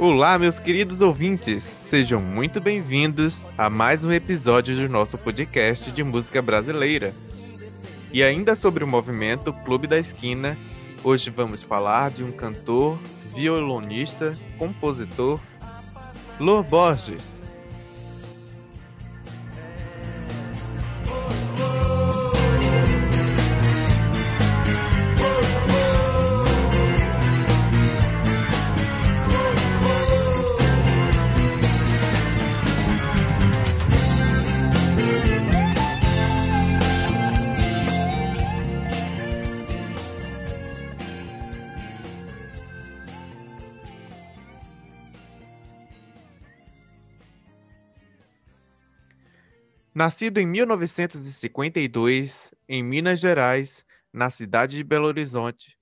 Olá, meus queridos ouvintes! Sejam muito bem-vindos a mais um episódio do nosso podcast de música brasileira. E ainda sobre o movimento Clube da Esquina, hoje vamos falar de um cantor, violonista, compositor, Lô Borges. Nascido em 1952, em Minas Gerais, na cidade de Belo Horizonte,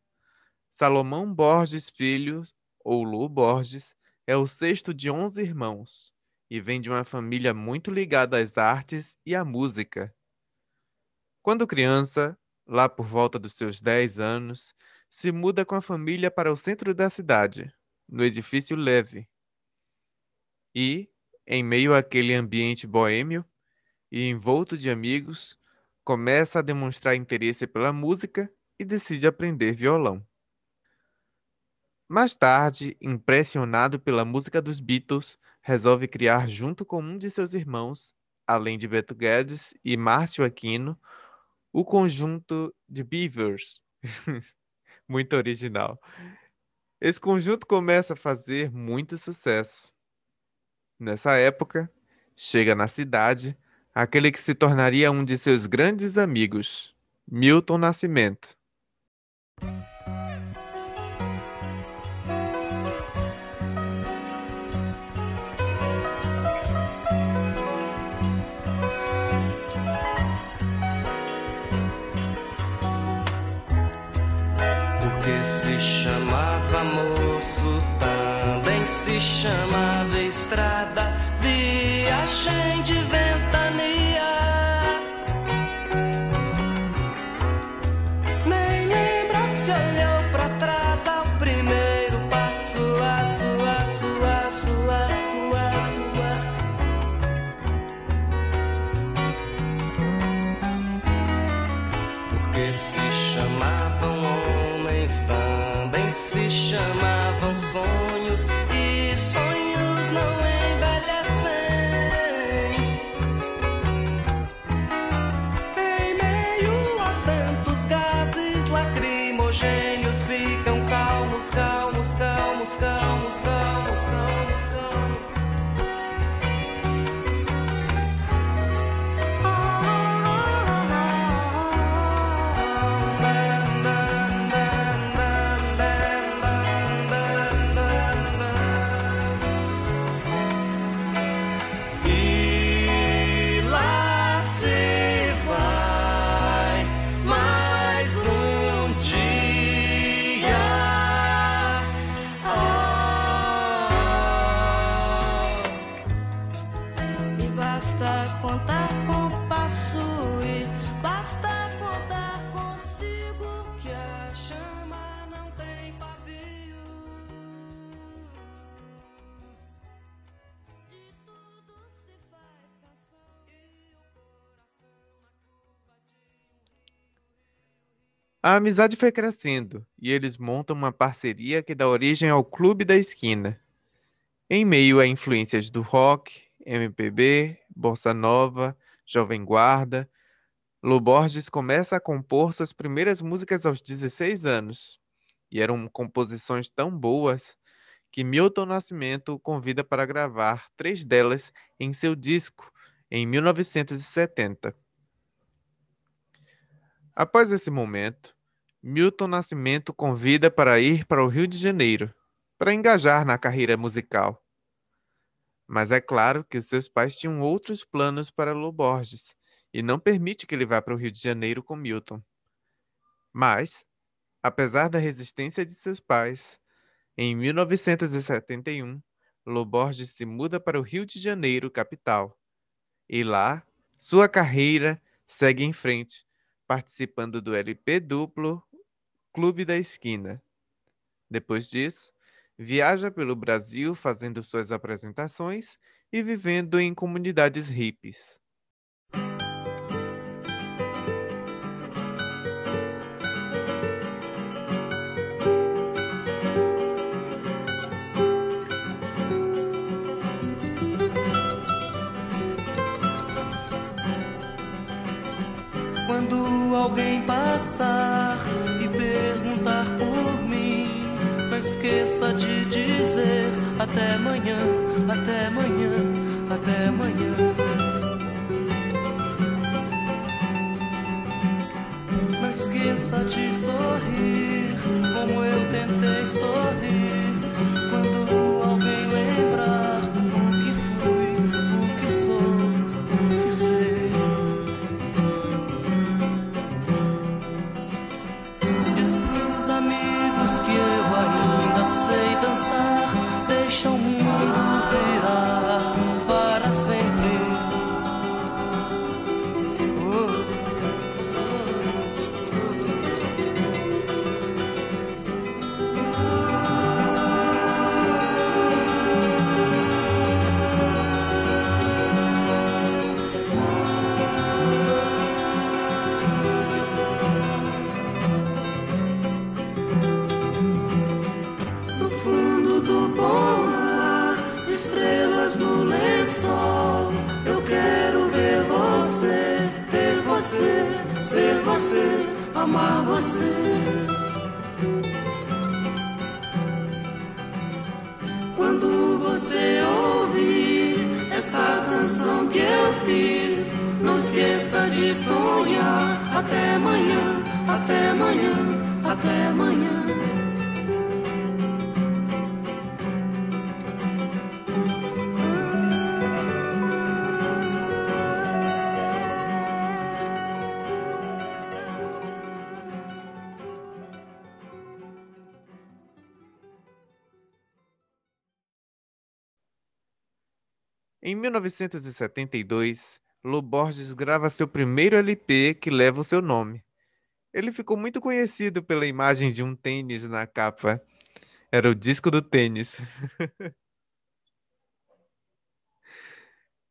Salomão Borges Filho, ou Lu Borges, é o sexto de onze irmãos e vem de uma família muito ligada às artes e à música. Quando criança, lá por volta dos seus 10 anos, se muda com a família para o centro da cidade, no edifício Leve. E, em meio àquele ambiente boêmio, e, envolto de amigos, começa a demonstrar interesse pela música e decide aprender violão. Mais tarde, impressionado pela música dos Beatles, resolve criar junto com um de seus irmãos, além de Beto Guedes e Márcio Aquino, o conjunto de Beavers. muito original. Esse conjunto começa a fazer muito sucesso. Nessa época, chega na cidade aquele que se tornaria um de seus grandes amigos, Milton Nascimento. A amizade foi crescendo e eles montam uma parceria que dá origem ao Clube da Esquina. Em meio a influências do rock, MPB, bossa nova, jovem guarda, Lu Borges começa a compor suas primeiras músicas aos 16 anos. E eram composições tão boas que Milton Nascimento o convida para gravar três delas em seu disco em 1970. Após esse momento, Milton Nascimento convida para ir para o Rio de Janeiro para engajar na carreira musical. Mas é claro que os seus pais tinham outros planos para Lu Borges e não permite que ele vá para o Rio de Janeiro com Milton. Mas, apesar da resistência de seus pais, em 1971, Lu Borges se muda para o Rio de Janeiro, capital. E lá, sua carreira segue em frente, participando do LP duplo Clube da Esquina. Depois disso, viaja pelo Brasil fazendo suas apresentações e vivendo em comunidades hippies. Quando alguém passar perguntar por mim, não esqueça de dizer até amanhã, até amanhã, até amanhã. Não esqueça de sorrir, como eu tentei sorrir. show me Quando você ouvir essa canção que eu fiz, não esqueça de sonhar. Até amanhã, até amanhã, até amanhã. Em 1972, Lu Borges grava seu primeiro LP que leva o seu nome. Ele ficou muito conhecido pela imagem de um tênis na capa. Era o disco do tênis.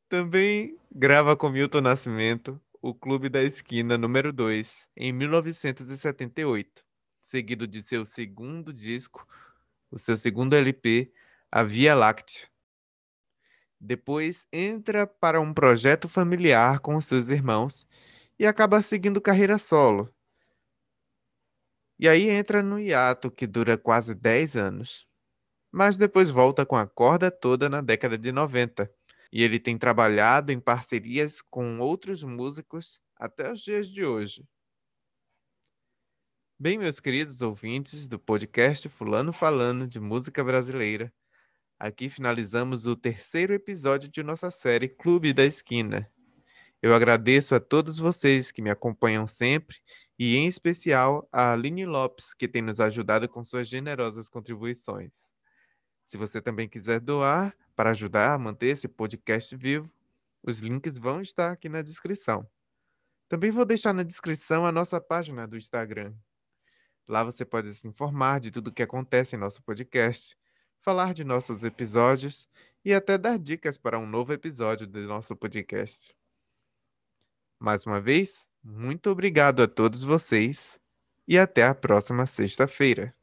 Também grava com Milton Nascimento o Clube da Esquina número 2, em 1978, seguido de seu segundo disco, o seu segundo LP, A Via Láctea. Depois entra para um projeto familiar com seus irmãos e acaba seguindo carreira solo. E aí entra no hiato que dura quase 10 anos. Mas depois volta com a corda toda na década de 90. E ele tem trabalhado em parcerias com outros músicos até os dias de hoje. Bem, meus queridos ouvintes do podcast Fulano Falando de Música Brasileira, Aqui finalizamos o terceiro episódio de nossa série Clube da Esquina. Eu agradeço a todos vocês que me acompanham sempre e, em especial, a Aline Lopes, que tem nos ajudado com suas generosas contribuições. Se você também quiser doar para ajudar a manter esse podcast vivo, os links vão estar aqui na descrição. Também vou deixar na descrição a nossa página do Instagram. Lá você pode se informar de tudo o que acontece em nosso podcast falar de nossos episódios e até dar dicas para um novo episódio do nosso podcast. Mais uma vez, muito obrigado a todos vocês e até a próxima sexta-feira.